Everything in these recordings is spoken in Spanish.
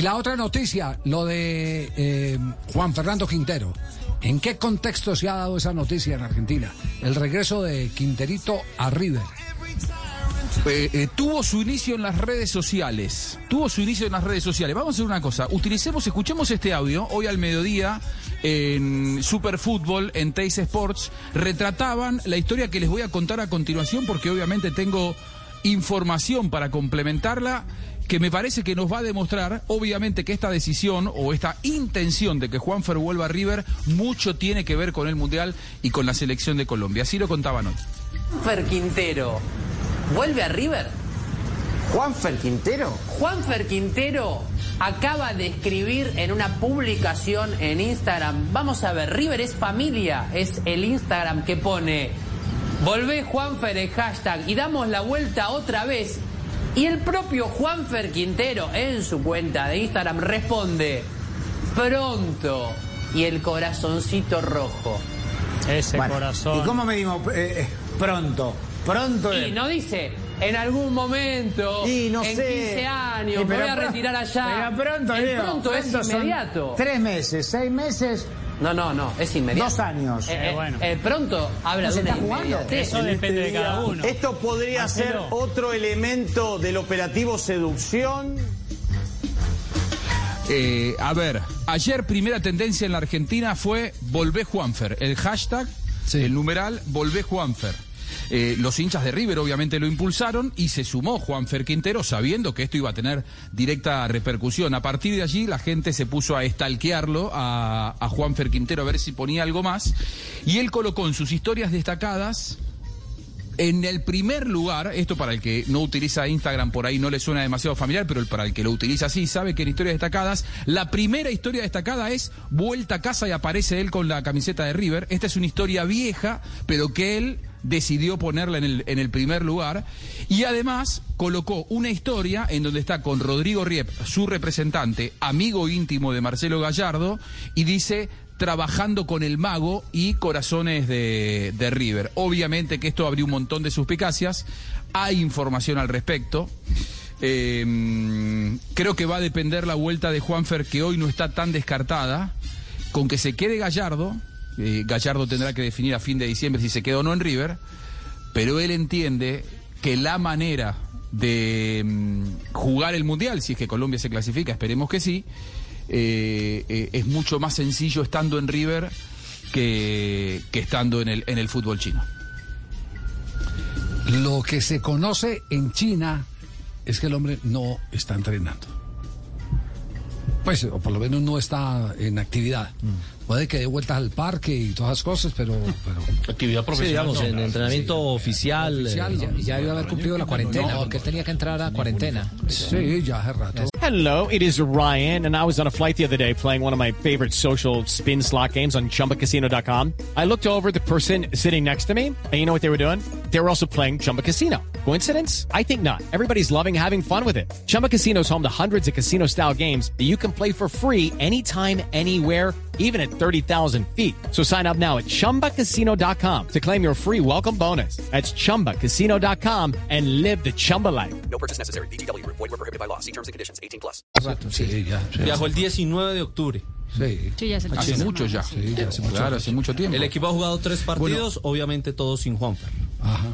Y la otra noticia, lo de eh, Juan Fernando Quintero. ¿En qué contexto se ha dado esa noticia en Argentina? El regreso de Quinterito a River. Eh, eh, tuvo su inicio en las redes sociales. Tuvo su inicio en las redes sociales. Vamos a hacer una cosa. Utilicemos, escuchemos este audio. Hoy al mediodía en Superfútbol, en Teis Sports, retrataban la historia que les voy a contar a continuación porque obviamente tengo información para complementarla que me parece que nos va a demostrar, obviamente, que esta decisión o esta intención de que Juanfer vuelva a River mucho tiene que ver con el Mundial y con la selección de Colombia. Así lo contaban hoy. Juanfer Quintero, ¿vuelve a River? ¿Juanfer Quintero? Juanfer Quintero acaba de escribir en una publicación en Instagram, vamos a ver, River es familia, es el Instagram que pone, volvé Juanfer el hashtag y damos la vuelta otra vez. Y el propio Juanfer Quintero en su cuenta de Instagram responde, pronto, y el corazoncito rojo. Ese Bueno, corazón. ¿Y cómo medimos eh, eh, pronto? Pronto. Y no dice, en algún momento, Y no en sé. 15 años, Y me voy a retirar allá. Pero pronto, el Leo, pronto es pronto inmediato. Tres meses, seis meses, No, no, no, es inmediato. dos años. Eh, eh, bueno. el pronto habla ¿No de una inmediatez. Eso depende de cada uno. Esto podría Marcelo. ser otro elemento del operativo seducción. Eh, a ver, ayer primera tendencia en la Argentina fue Volvé Juanfer. El hashtag, Sí. el numeral Volvé Juanfer. Eh, los hinchas de River obviamente lo impulsaron y se sumó Juanfer Quintero sabiendo que esto iba a tener directa repercusión. A partir de allí la gente se puso a estalquearlo a, a Juanfer Quintero a ver si ponía algo más y él colocó en sus historias destacadas en el primer lugar, esto para el que no utiliza Instagram por ahí no le suena demasiado familiar, pero para el que lo utiliza sí sabe que en historias destacadas, la primera historia destacada es vuelta a casa y aparece él con la camiseta de River. Esta es una historia vieja, pero que él decidió ponerla en el, en el primer lugar. Y además colocó una historia en donde está con Rodrigo Riep, su representante, amigo íntimo de Marcelo Gallardo, y dice trabajando con el mago y corazones de, de River. Obviamente que esto abrió un montón de suspicacias, hay información al respecto. Eh, creo que va a depender la vuelta de Juanfer, que hoy no está tan descartada, con que se quede Gallardo. Eh, Gallardo tendrá que definir a fin de diciembre si se queda o no en River, pero él entiende que la manera de mm, jugar el Mundial, si es que Colombia se clasifica, esperemos que sí, eh, eh, es mucho más sencillo estando en River que, que estando en el, en el fútbol chino. Lo que se conoce en China es que el hombre no está entrenando. Pues, o por lo menos no está en actividad. Puede que dé vueltas al parque y todas esas cosas, pero... pero Actividad Sí, digamos, en entrenamiento oficial. oficial, eh, ya, Ya iba a haber cumplido la cuarentena, porque él tenía que entrar a cuarentena. sí, ya hace rato. Hello, it is Ryan, and I was on a flight the other day playing one of my favorite social spin slot games on chumbacasino.com. I looked over at the person sitting next to me, and you know what they were doing? They were also playing Chumba Casino. Coincidence? I think not. Everybody's loving having fun with it. Chumba Casino is home to hundreds of casino style games that you can play for free anytime, anywhere, even at 30,000 feet. So sign up now at chumbacasino.com to claim your free welcome bonus. That's chumbacasino.com and live the Chumba life. No purchase necessary. BGW. Void were prohibited by law. See terms and conditions. 18 plus. Sí, ya. sí, Viajó el 19 de octubre. sí. Sí, ya se Hace mucho ya. Sí, ya hace mucho Claro, hace mucho tiempo. El equipo ha jugado tres partidos, obviamente todos sin Juanfer. Ajá.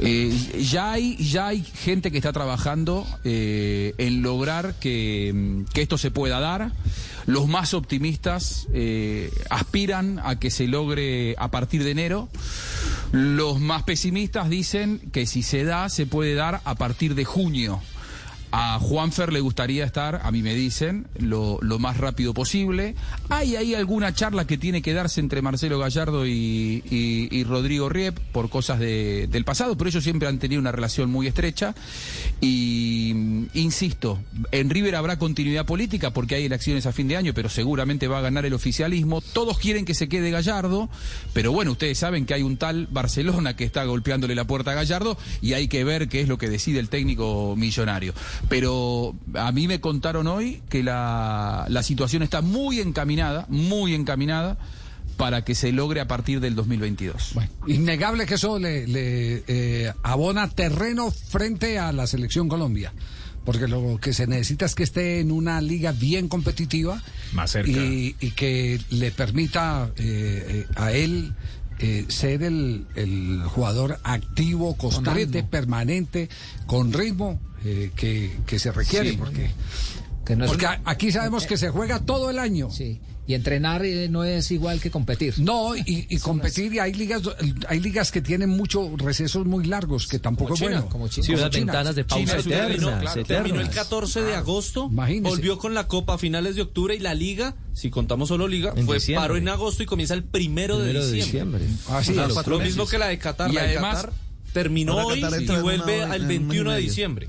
Eh, ya hay ya hay gente que está trabajando eh, en lograr que, esto se pueda dar. Los más optimistas eh, aspiran a que se logre a partir de enero. Los más pesimistas dicen que si se da, se puede dar a partir de junio. A Juanfer le gustaría estar, a mí me dicen, lo, más rápido posible. Hay ahí alguna charla que tiene que darse entre Marcelo Gallardo y, y- y Rodrigo Riep por cosas de- del pasado, pero ellos siempre han tenido una relación muy estrecha. Y mm, insisto, en River habrá continuidad política porque hay elecciones a fin de año, pero seguramente va a ganar el oficialismo. Todos quieren que se quede Gallardo, pero bueno, ustedes saben que hay un tal Barcelona que está golpeándole la puerta a Gallardo y hay que ver qué es lo que decide el técnico millonario. Pero a mí me contaron hoy que la, la situación está muy encaminada, muy encaminada para que se logre a partir del 2022. Innegable que eso le, le, eh, abona terreno frente a la selección Colombia. Porque lo que se necesita es que esté en una liga bien competitiva Más cerca. y, y que le permita eh, eh, a él eh, ser el, el jugador activo, constante, permanente, con ritmo eh, que, que se requiere. Sí. porque Que no es porque aquí sabemos que se juega todo el año. Sí. Y entrenar eh, no es igual que competir. No, y, y competir, y hay ligas, hay ligas que tienen muchos recesos muy largos, que tampoco es China, bueno. como China. Sí, Como unas China. ventanas de pausa China eternas, terminó, claro, eternas. Terminó el 14 de agosto, Imagínese. volvió con la Copa a finales de octubre y la Liga, si contamos solo Liga, En fue diciembre. paro en agosto y comienza el primero, Primero de de diciembre. diciembre. Así O sea, lo mismo que la de Qatar. Y la de además- Qatar terminó hoy Qatar y vuelve al en un mes y 21 de medio. diciembre.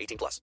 18 plus.